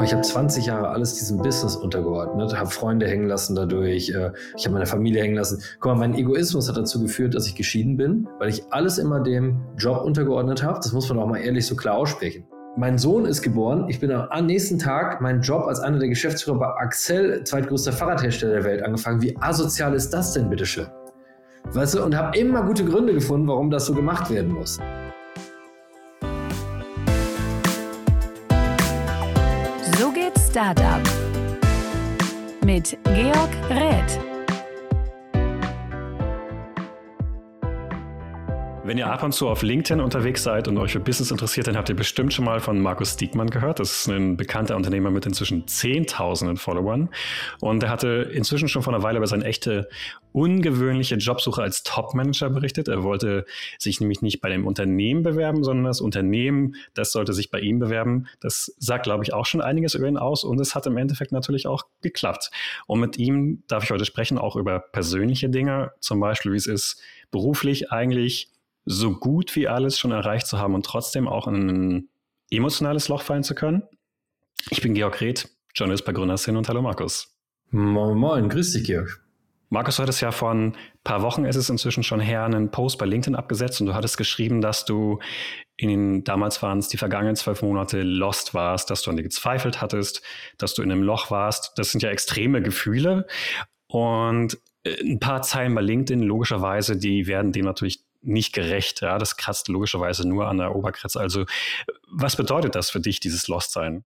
Aber ich habe 20 Jahre alles diesem Business untergeordnet, habe Freunde hängen lassen dadurch, äh, ich habe meine Familie hängen lassen. Guck mal, mein Egoismus hat dazu geführt, dass ich geschieden bin, weil ich alles immer dem Job untergeordnet habe. Das muss man auch mal ehrlich so klar aussprechen. Mein Sohn ist geboren. Ich bin am nächsten Tag meinen Job als einer der Geschäftsführer bei Axel, zweitgrößter Fahrradhersteller der Welt, angefangen. Wie asozial ist das denn, bitteschön? Weißt du, und habe immer gute Gründe gefunden, warum das so gemacht werden muss. Startup mit Georg Räth. Wenn ihr ab und zu auf LinkedIn unterwegs seid und euch für Business interessiert, dann habt ihr bestimmt schon mal von Markus Diekmann gehört. Das ist ein bekannter Unternehmer mit inzwischen Zehntausenden Followern. Und er hatte inzwischen schon vor einer Weile über seine echte ungewöhnliche Jobsuche als Top-Manager berichtet. Er wollte sich nämlich nicht bei dem Unternehmen bewerben, sondern das Unternehmen, das sollte sich bei ihm bewerben. Das sagt, glaube ich, auch schon einiges über ihn aus und es hat im Endeffekt natürlich auch geklappt. Und mit ihm darf ich heute sprechen, auch über persönliche Dinge, zum Beispiel, wie es ist, beruflich eigentlich so gut wie alles schon erreicht zu haben und trotzdem auch in ein emotionales Loch fallen zu können. Ich bin Georg Reth, Journalist bei Gründerszene und hallo Markus. Moin, moin, grüß dich Georg. Markus, du hattest ja vor ein paar Wochen, ist es inzwischen schon her, einen Post bei LinkedIn abgesetzt und du hattest geschrieben, dass du in den, damals waren es die vergangenen zwölf Monate lost warst, dass du an dir gezweifelt hattest, dass du in einem Loch warst. Das sind ja extreme Gefühle und äh, ein paar Zeilen bei LinkedIn, logischerweise, die werden dem natürlich nicht gerecht. Ja, das kratzt logischerweise nur an der Oberkratze. Also, was bedeutet das für dich, dieses Lost-Sein?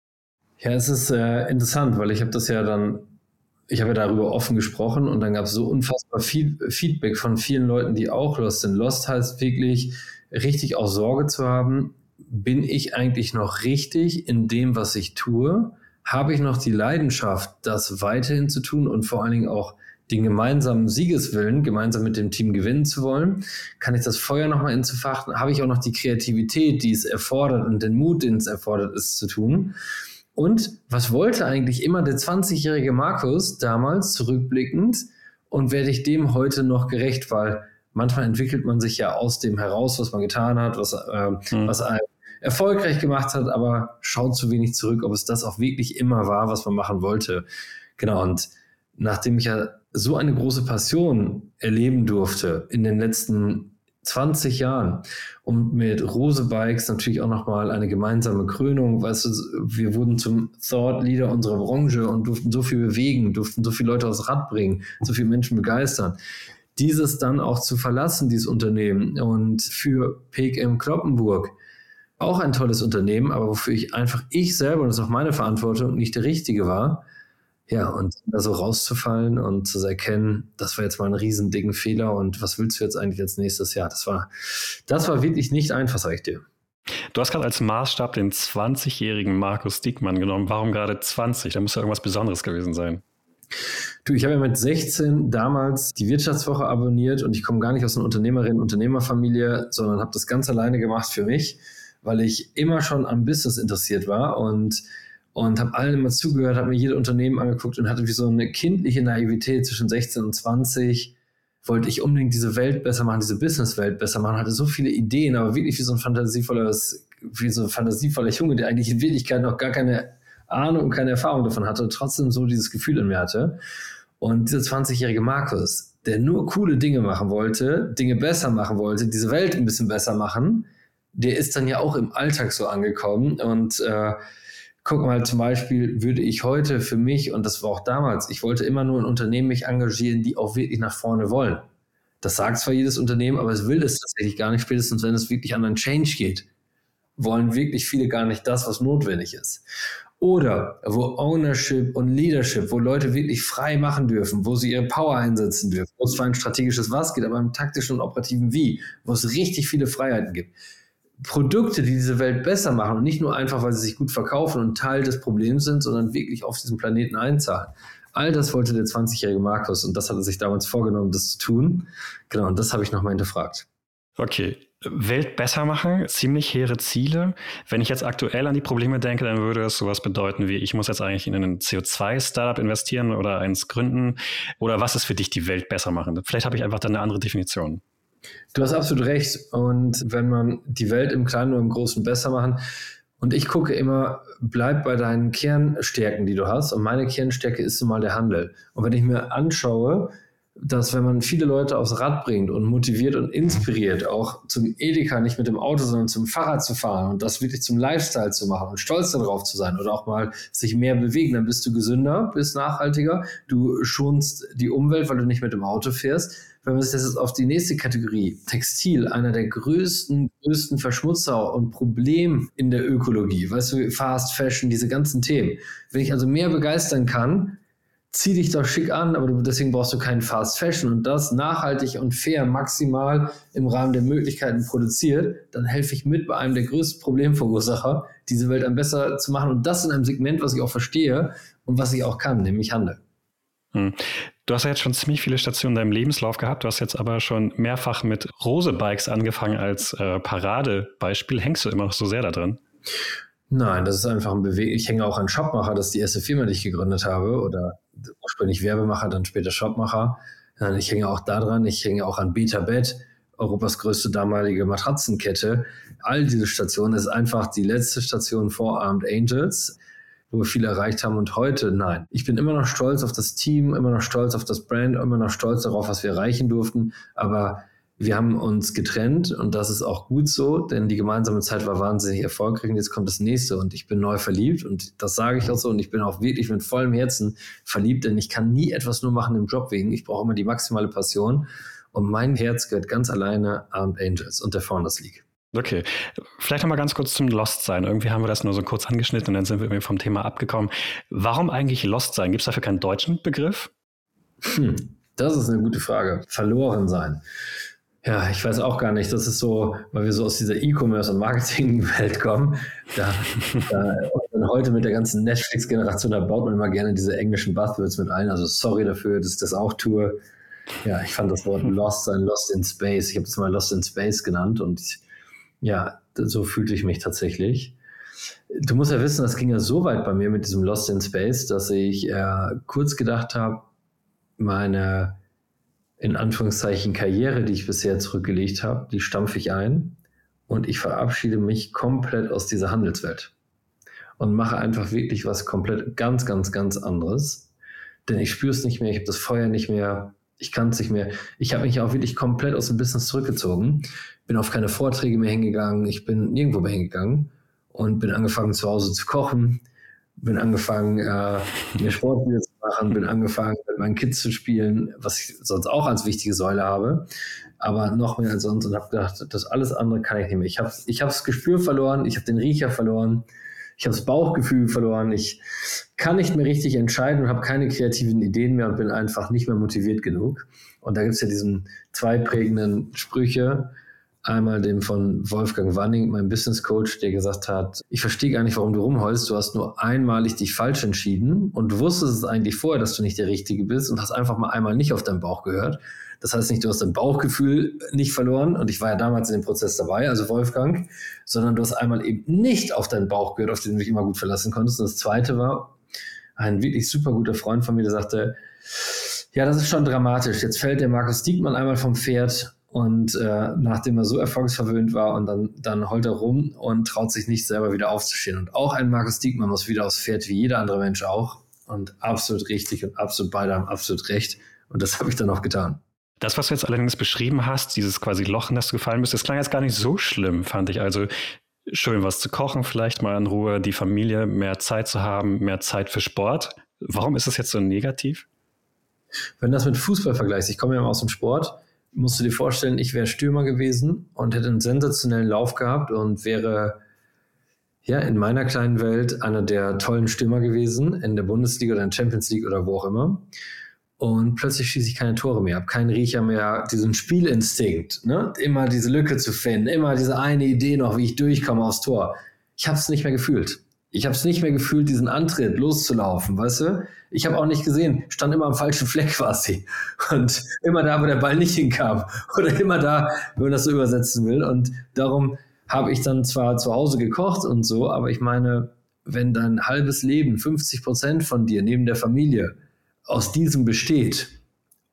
Ja, es ist äh, interessant, weil ich habe das ja dann, ich habe ja darüber offen gesprochen und dann gab es so unfassbar viel Feedback von vielen Leuten, die auch lost sind. Lost heißt wirklich, richtig auch Sorge zu haben, bin ich eigentlich noch richtig in dem, was ich tue? Habe ich noch die Leidenschaft, das weiterhin zu tun und vor allen Dingen auch den gemeinsamen Siegeswillen, gemeinsam mit dem Team gewinnen zu wollen? Kann ich das Feuer nochmal entfachen? Habe ich auch noch die Kreativität, die es erfordert und den Mut, den es erfordert, es zu tun? Und was wollte eigentlich immer der 20-jährige Markus damals zurückblickend und werde ich dem heute noch gerecht, weil manchmal entwickelt man sich ja aus dem heraus, was man getan hat, was, äh, mhm. was einem erfolgreich gemacht hat, aber schaut zu wenig zurück, ob es das auch wirklich immer war, was man machen wollte. Genau, und nachdem ich ja so eine große Passion erleben durfte in den letzten 20 Jahren und mit Rose Bikes natürlich auch nochmal eine gemeinsame Krönung. Weißt du, wir wurden zum Thought Leader unserer Branche und durften so viel bewegen, durften so viele Leute aufs Rad bringen, so viele Menschen begeistern. Dieses dann auch zu verlassen, dieses Unternehmen und für PKM Kloppenburg auch ein tolles Unternehmen, aber wofür ich einfach ich selber, und das ist auch meine Verantwortung, nicht der Richtige war, ja, und da so rauszufallen und zu erkennen, das war jetzt mal ein riesen dicken Fehler und was willst du jetzt eigentlich als nächstes Jahr? Das war, das war wirklich nicht einfach, sag ich dir. Du hast gerade als Maßstab den 20-jährigen Markus Diekmann genommen. Warum gerade 20? Da muss ja irgendwas Besonderes gewesen sein. Du, ich habe ja mit 16 damals die Wirtschaftswoche abonniert und ich komme gar nicht aus einer Unternehmerin-Unternehmerfamilie, sondern habe das ganz alleine gemacht für mich, weil ich immer schon am Business interessiert war und und habe allen immer zugehört, habe mir jedes Unternehmen angeguckt und hatte wie so eine kindliche Naivität zwischen 16 und 20. Wollte ich unbedingt diese Welt besser machen, diese Businesswelt besser machen, hatte so viele Ideen, aber wirklich wie so ein fantasievolles, wie so ein fantasievoller Junge, der eigentlich in Wirklichkeit noch gar keine Ahnung und keine Erfahrung davon hatte, trotzdem so dieses Gefühl in mir hatte. Und dieser 20-jährige Markus, der nur coole Dinge machen wollte, Dinge besser machen wollte, diese Welt ein bisschen besser machen, der ist dann ja auch im Alltag so angekommen und äh, guck mal, zum Beispiel würde ich heute für mich, und das war auch damals, ich wollte immer nur in Unternehmen mich engagieren, die auch wirklich nach vorne wollen. Das sagt zwar jedes Unternehmen, aber es will es tatsächlich gar nicht, spätestens wenn es wirklich an einen Change geht. Wollen wirklich viele gar nicht das, was notwendig ist. Oder wo Ownership und Leadership, wo Leute wirklich frei machen dürfen, wo sie ihre Power einsetzen dürfen, wo es zwar ein strategisches Was geht, aber im taktischen und operativen Wie, wo es richtig viele Freiheiten gibt. Produkte, die diese Welt besser machen und nicht nur einfach, weil sie sich gut verkaufen und Teil des Problems sind, sondern wirklich auf diesen Planeten einzahlen. All das wollte der 20-jährige Markus und das hat er sich damals vorgenommen, das zu tun. Genau, und das habe ich nochmal hinterfragt. Okay, Welt besser machen, ziemlich hehre Ziele. Wenn ich jetzt aktuell an die Probleme denke, dann würde es sowas bedeuten wie, ich muss jetzt eigentlich in ein CO2-Startup investieren oder eins gründen. Oder was ist für dich die Welt besser machen? Vielleicht habe ich einfach dann eine andere Definition. Du hast absolut recht. Und wenn man die Welt im Kleinen oder im Großen besser machen, Und ich gucke immer, bleib bei deinen Kernstärken, die du hast. Und meine Kernstärke ist nun mal der Handel. Und wenn ich mir anschaue, dass wenn man viele Leute aufs Rad bringt und motiviert und inspiriert, auch zum Edeka nicht mit dem Auto, sondern zum Fahrrad zu fahren und das wirklich zum Lifestyle zu machen und stolz darauf zu sein oder auch mal sich mehr bewegen, dann bist du gesünder, bist nachhaltiger, du schonst die Umwelt, weil du nicht mit dem Auto fährst. Wenn man sich das jetzt auf die nächste Kategorie, Textil, einer der größten, größten Verschmutzer und Problem in der Ökologie, weißt du, Fast Fashion, diese ganzen Themen. Wenn ich also mehr begeistern kann, zieh dich doch schick an, aber deswegen brauchst du keinen Fast Fashion und das nachhaltig und fair maximal im Rahmen der Möglichkeiten produziert, dann helfe ich mit bei einem der größten Problemverursacher, diese Welt am besser zu machen und das in einem Segment, was ich auch verstehe und was ich auch kann, nämlich Handel. Hm. Du hast ja jetzt schon ziemlich viele Stationen in deinem Lebenslauf gehabt. Du hast jetzt aber schon mehrfach mit Rose-Bikes angefangen als äh, Paradebeispiel. Hängst du immer noch so sehr da drin? Nein, das ist einfach ein Bewegung. Ich hänge auch an Shopmacher, das ist die erste Firma, die ich gegründet habe. Oder ursprünglich Werbemacher, dann später Shopmacher. Ich hänge auch daran. Ich hänge auch an Betabed, Europas größte damalige Matratzenkette. All diese Stationen ist einfach die letzte Station vor Armed Angels, wo wir viel erreicht haben. Und heute, nein. Ich bin immer noch stolz auf das Team, immer noch stolz auf das Brand, immer noch stolz darauf, was wir erreichen durften. Aber wir haben uns getrennt und das ist auch gut so, denn die gemeinsame Zeit war wahnsinnig erfolgreich und jetzt kommt das nächste und ich bin neu verliebt und das sage ich auch so und ich bin auch wirklich mit vollem Herzen verliebt, denn ich kann nie etwas nur machen im Job wegen. Ich brauche immer die maximale Passion und mein Herz gehört ganz alleine Armed Angels und der Founders League. Okay, vielleicht nochmal ganz kurz zum Lost sein. Irgendwie haben wir das nur so kurz angeschnitten und dann sind wir irgendwie vom Thema abgekommen. Warum eigentlich Lost sein? Gibt es dafür keinen deutschen Begriff? Hm, das ist eine gute Frage. Verloren sein. Ja, ich weiß auch gar nicht. Das ist so, weil wir so aus dieser E-Commerce- und Marketing-Welt kommen. Da, da und heute mit der ganzen Netflix-Generation, da baut man immer gerne diese englischen Buzzwords mit ein. Also sorry dafür, dass ich das auch tue. Ja, ich fand das Wort Lost ein Lost in Space. Ich habe es mal Lost in Space genannt und ich, ja, so fühlte ich mich tatsächlich. Du musst ja wissen, das ging ja so weit bei mir mit diesem Lost in Space, dass ich äh, kurz gedacht habe, meine in Anführungszeichen Karriere, die ich bisher zurückgelegt habe, die stampfe ich ein und ich verabschiede mich komplett aus dieser Handelswelt und mache einfach wirklich was komplett ganz, ganz, ganz anderes. Denn ich spüre es nicht mehr, ich habe das Feuer nicht mehr, ich kann es nicht mehr. Ich habe mich auch wirklich komplett aus dem Business zurückgezogen, bin auf keine Vorträge mehr hingegangen, ich bin nirgendwo mehr hingegangen und bin angefangen zu Hause zu kochen, bin angefangen, äh, mir Sport wieder zu machen, bin angefangen, mit meinen Kids zu spielen, was ich sonst auch als wichtige Säule habe, aber noch mehr als sonst und habe gedacht, das alles andere kann ich nicht mehr. Ich habe ich hab das Gespür verloren, ich habe den Riecher verloren, ich habe das Bauchgefühl verloren, ich kann nicht mehr richtig entscheiden und habe keine kreativen Ideen mehr und bin einfach nicht mehr motiviert genug. Und da gibt es ja diesen zwei prägenden Sprüche, Einmal den von Wolfgang Wanning, mein Business Coach, der gesagt hat, ich verstehe gar nicht, warum du rumheulst. Du hast nur einmalig dich falsch entschieden und wusstest es eigentlich vorher, dass du nicht der Richtige bist und hast einfach mal einmal nicht auf deinen Bauch gehört. Das heißt nicht, du hast dein Bauchgefühl nicht verloren und ich war ja damals in dem Prozess dabei, also Wolfgang, sondern du hast einmal eben nicht auf deinen Bauch gehört, auf den du dich immer gut verlassen konntest. Und das zweite war ein wirklich super guter Freund von mir, der sagte, ja, das ist schon dramatisch. Jetzt fällt der Markus Diekmann einmal vom Pferd und äh, nachdem er so erfolgsverwöhnt war und dann, dann heult er rum und traut sich nicht selber wieder aufzustehen. Und auch ein Markus Diekmann muss wieder aufs Pferd, wie jeder andere Mensch auch. Und absolut richtig und absolut beide haben absolut recht. Und das habe ich dann auch getan. Das, was du jetzt allerdings beschrieben hast, dieses quasi Loch, in das du gefallen bist, das klang jetzt gar nicht so schlimm, fand ich. Also schön was zu kochen, vielleicht mal in Ruhe, die Familie, mehr Zeit zu haben, mehr Zeit für Sport. Warum ist das jetzt so negativ? Wenn du das mit Fußball vergleichst, ich komme ja aus dem Sport, musst du dir vorstellen, ich wäre Stürmer gewesen und hätte einen sensationellen Lauf gehabt und wäre ja in meiner kleinen Welt einer der tollen Stürmer gewesen, in der Bundesliga oder in der Champions League oder wo auch immer. Und plötzlich schieße ich keine Tore mehr, habe keinen Riecher mehr, diesen Spielinstinkt, ne? immer diese Lücke zu finden, immer diese eine Idee noch, wie ich durchkomme aufs Tor. Ich habe es nicht mehr gefühlt. Ich habe es nicht mehr gefühlt, diesen Antritt loszulaufen, weißt du? Ich habe auch nicht gesehen, stand immer am falschen Fleck quasi. Und immer da, wo der Ball nicht hinkam. Oder immer da, wenn man das so übersetzen will. Und darum habe ich dann zwar zu Hause gekocht und so, aber ich meine, wenn dein halbes Leben, 50 Prozent von dir neben der Familie aus diesem besteht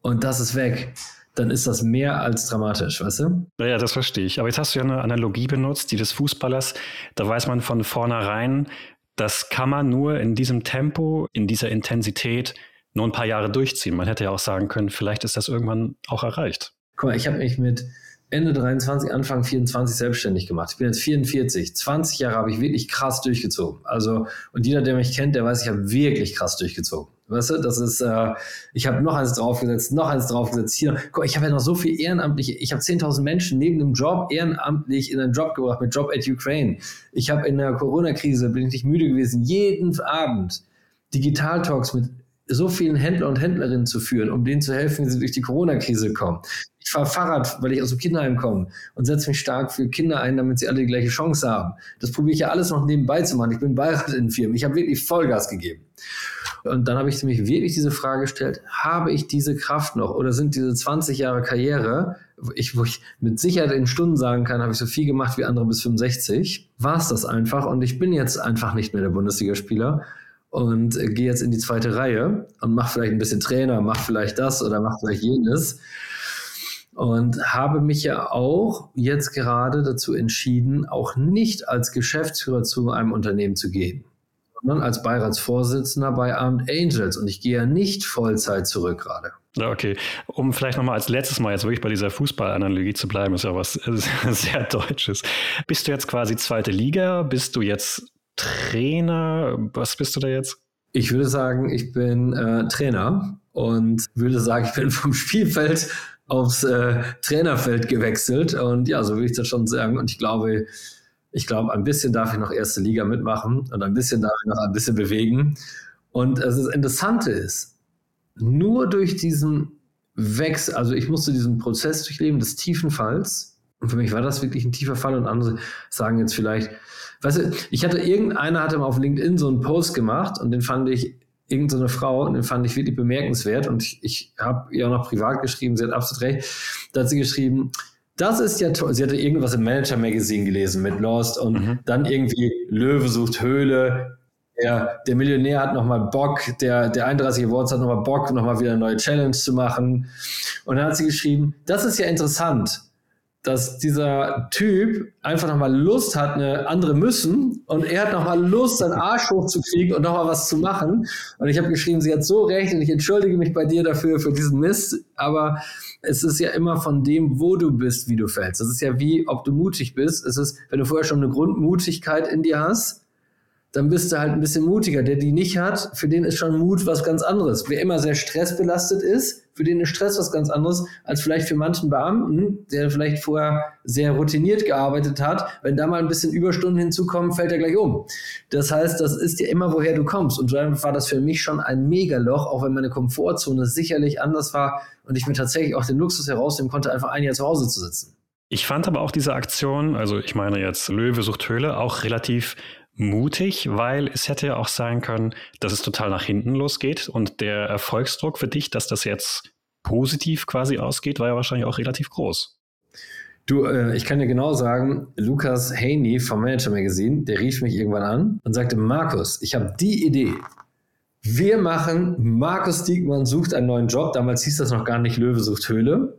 und das ist weg, dann ist das mehr als dramatisch, weißt du? Ja, das verstehe ich. Aber jetzt hast du ja eine Analogie benutzt, die des Fußballers. Da weiß man von vornherein, das kann man nur in diesem Tempo, in dieser Intensität nur ein paar Jahre durchziehen. Man hätte ja auch sagen können, vielleicht ist das irgendwann auch erreicht. Guck mal, ich habe mich mit Ende 23, Anfang 24 selbstständig gemacht. Ich bin jetzt 44. 20 Jahre habe ich wirklich krass durchgezogen. Also, und jeder, der mich kennt, der weiß, ich habe wirklich krass durchgezogen. Weißt du, das ist, äh, ich habe noch eins draufgesetzt, noch eins draufgesetzt. Hier, guck, ich habe ja noch so viel ehrenamtliche, ich habe 10.000 Menschen neben dem Job ehrenamtlich in einen Job gebracht mit Job at Ukraine. Ich habe in der Corona-Krise, bin ich nicht müde gewesen, jeden Abend Digital-Talks mit so vielen Händler und Händlerinnen zu führen, um denen zu helfen, wie sie durch die Corona-Krise kommen. Ich fahre Fahrrad, weil ich aus dem Kinderheim komme und setze mich stark für Kinder ein, damit sie alle die gleiche Chance haben. Das probiere ich ja alles noch nebenbei zu machen. Ich bin Beirat in Firmen. Ich habe wirklich Vollgas gegeben. Und dann habe ich mich wirklich diese Frage gestellt, habe ich diese Kraft noch oder sind diese 20 Jahre Karriere, ich, wo ich mit Sicherheit in Stunden sagen kann, habe ich so viel gemacht wie andere bis 65, war es das einfach und ich bin jetzt einfach nicht mehr der Bundesligaspieler und gehe jetzt in die zweite Reihe und mache vielleicht ein bisschen Trainer, mache vielleicht das oder mache vielleicht jenes. Und habe mich ja auch jetzt gerade dazu entschieden, auch nicht als Geschäftsführer zu einem Unternehmen zu gehen, sondern als Beiratsvorsitzender bei Armed Angels. Und ich gehe ja nicht Vollzeit zurück gerade. Ja, okay. Um vielleicht nochmal als letztes Mal jetzt wirklich bei dieser Fußballanalogie zu bleiben, ist ja was sehr Deutsches. Bist du jetzt quasi zweite Liga? Bist du jetzt Trainer? Was bist du da jetzt? Ich würde sagen, ich bin äh, Trainer und würde sagen, ich bin vom Spielfeld aufs äh, Trainerfeld gewechselt. Und ja, so würde ich das schon sagen. Und ich glaube, ich glaube, ein bisschen darf ich noch erste Liga mitmachen und ein bisschen darf ich noch ein bisschen bewegen. Und das Interessante ist, nur durch diesen Wechsel, also ich musste diesen Prozess durchleben des tiefen Falls. Und für mich war das wirklich ein tiefer Fall. Und andere sagen jetzt vielleicht, weißt du, ich hatte irgendeiner hatte mal auf LinkedIn so einen Post gemacht und den fand ich irgendeine Frau und den fand ich wirklich bemerkenswert und ich, ich habe ihr auch noch privat geschrieben, sie hat absolut recht, da hat sie geschrieben, das ist ja toll. Sie hatte irgendwas im Manager Magazine gelesen mit Lost und mhm. dann irgendwie Löwe sucht Höhle. Der, der Millionär hat nochmal Bock, der, der 31 Awards hat nochmal Bock, nochmal wieder eine neue Challenge zu machen. Und dann hat sie geschrieben, das ist ja interessant dass dieser Typ einfach nochmal Lust hat, eine andere müssen und er hat nochmal Lust, seinen Arsch hochzukriegen und nochmal was zu machen. Und ich habe geschrieben, sie hat so recht und ich entschuldige mich bei dir dafür, für diesen Mist, aber es ist ja immer von dem, wo du bist, wie du fällst. Das ist ja wie, ob du mutig bist. Es ist, wenn du vorher schon eine Grundmutigkeit in dir hast, dann bist du halt ein bisschen mutiger. Der die nicht hat, für den ist schon Mut was ganz anderes. Wer immer sehr stressbelastet ist, für den ist Stress was ganz anderes als vielleicht für manchen Beamten, der vielleicht vorher sehr routiniert gearbeitet hat. Wenn da mal ein bisschen Überstunden hinzukommen, fällt er gleich um. Das heißt, das ist ja immer, woher du kommst. Und dann war das für mich schon ein Megaloch, auch wenn meine Komfortzone sicherlich anders war und ich mir tatsächlich auch den Luxus herausnehmen konnte, einfach ein Jahr zu Hause zu sitzen. Ich fand aber auch diese Aktion, also ich meine jetzt Löwe sucht Höhle, auch relativ mutig, weil es hätte ja auch sein können, dass es total nach hinten losgeht und der Erfolgsdruck für dich, dass das jetzt positiv quasi ausgeht, war ja wahrscheinlich auch relativ groß. Du, äh, ich kann dir genau sagen, Lukas Haney vom Manager Magazine, der rief mich irgendwann an und sagte, Markus, ich habe die Idee. Wir machen, Markus Diekmann sucht einen neuen Job. Damals hieß das noch gar nicht Löwe sucht Höhle.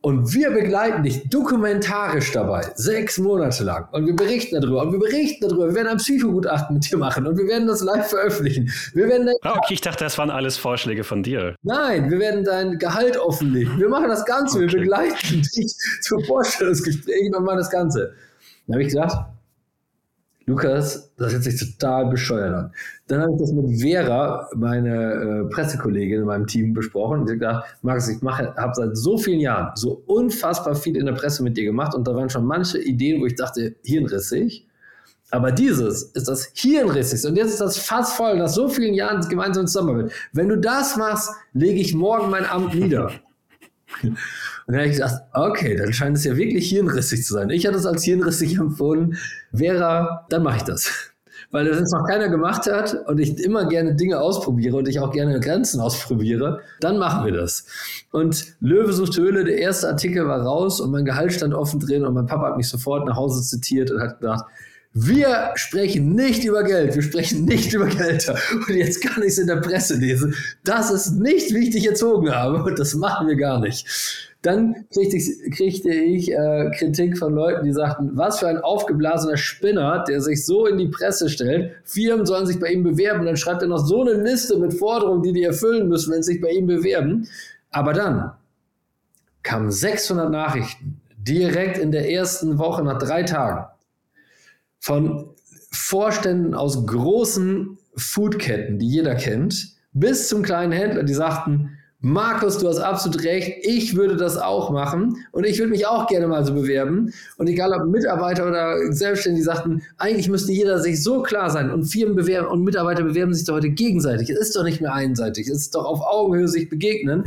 Und wir begleiten dich dokumentarisch dabei, sechs Monate lang. Und wir berichten darüber. Und wir berichten darüber. Wir werden ein Psychogutachten mit dir machen. Und wir werden das live veröffentlichen. Wir werden ah, okay, ich dachte, das waren alles Vorschläge von dir. Nein, wir werden dein Gehalt offenlegen. Wir machen das Ganze. Okay. Wir begleiten dich zu Vorstellungsgesprächen und machen das Ganze. Dann habe ich gesagt, Lukas, das hört sich total bescheuert an. Dann habe ich das mit Vera, meine äh, Pressekollegin in meinem Team, besprochen. Und hat gesagt, Markus, ich habe seit so vielen Jahren so unfassbar viel in der Presse mit dir gemacht und da waren schon manche Ideen, wo ich dachte, hirnrissig. Aber dieses ist das hirnrissigste. Und jetzt ist das fast voll nach so vielen Jahren gemeinsam zusammenarbeit. Wenn du das machst, lege ich morgen mein Amt nieder. Und dann habe ich gedacht, okay, dann scheint es ja wirklich hirnrissig zu sein. Ich hatte es als hirnrissig empfunden. Vera, dann mache ich das. Weil das jetzt noch keiner gemacht hat und ich immer gerne Dinge ausprobiere und ich auch gerne Grenzen ausprobiere, dann machen wir das. Und Löwe sucht Höhle, der erste Artikel war raus und mein Gehalt stand offen drin und mein Papa hat mich sofort nach Hause zitiert und hat gesagt, wir sprechen nicht über Geld, wir sprechen nicht über Gelder. Und jetzt kann ich es in der Presse lesen, dass es nicht wichtig erzogen habe und das machen wir gar nicht. Dann kriegte ich, kriegte ich äh, Kritik von Leuten, die sagten, was für ein aufgeblasener Spinner, der sich so in die Presse stellt. Firmen sollen sich bei ihm bewerben. Dann schreibt er noch so eine Liste mit Forderungen, die die erfüllen müssen, wenn sie sich bei ihm bewerben. Aber dann kamen 600 Nachrichten direkt in der ersten Woche nach drei Tagen von Vorständen aus großen Foodketten, die jeder kennt, bis zum kleinen Händler, die sagten, Markus, du hast absolut recht. Ich würde das auch machen und ich würde mich auch gerne mal so bewerben. Und egal ob Mitarbeiter oder Selbstständige, sagten, eigentlich müsste jeder sich so klar sein und Firmen bewerben und Mitarbeiter bewerben sich doch heute gegenseitig. Es ist doch nicht mehr einseitig. Es ist doch auf Augenhöhe sich begegnen.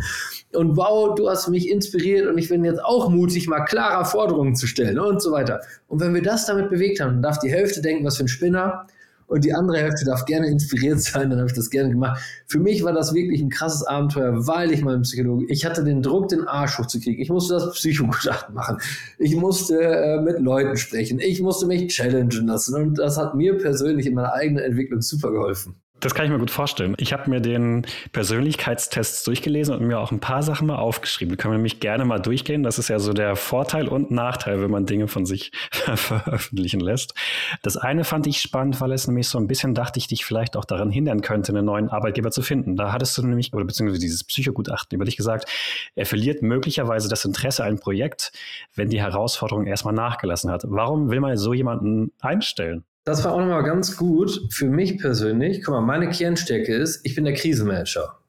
Und wow, du hast mich inspiriert und ich bin jetzt auch mutig, mal klarer Forderungen zu stellen und so weiter. Und wenn wir das damit bewegt haben, dann darf die Hälfte denken, was für ein Spinner und die andere Hälfte darf gerne inspiriert sein, dann habe ich das gerne gemacht. Für mich war das wirklich ein krasses Abenteuer, weil ich mein Psychologe, ich hatte den Druck, den Arsch hochzukriegen. Ich musste das Psychogutachten machen. Ich musste äh, mit Leuten sprechen. Ich musste mich challengen lassen und das hat mir persönlich in meiner eigenen Entwicklung super geholfen. Das kann ich mir gut vorstellen. Ich habe mir den Persönlichkeitstest durchgelesen und mir auch ein paar Sachen mal aufgeschrieben. Die können wir nämlich gerne mal durchgehen. Das ist ja so der Vorteil und Nachteil, wenn man Dinge von sich veröffentlichen lässt. Das eine fand ich spannend, weil es nämlich so ein bisschen dachte ich, dich vielleicht auch daran hindern könnte, einen neuen Arbeitgeber zu finden. Da hattest du nämlich, oder beziehungsweise dieses Psychogutachten über dich gesagt, er verliert möglicherweise das Interesse an einem Projekt, wenn die Herausforderung erstmal nachgelassen hat. Warum will man so jemanden einstellen? Das war auch nochmal ganz gut für mich persönlich. Guck mal, meine Kernstärke ist, ich bin der Krisenmanager.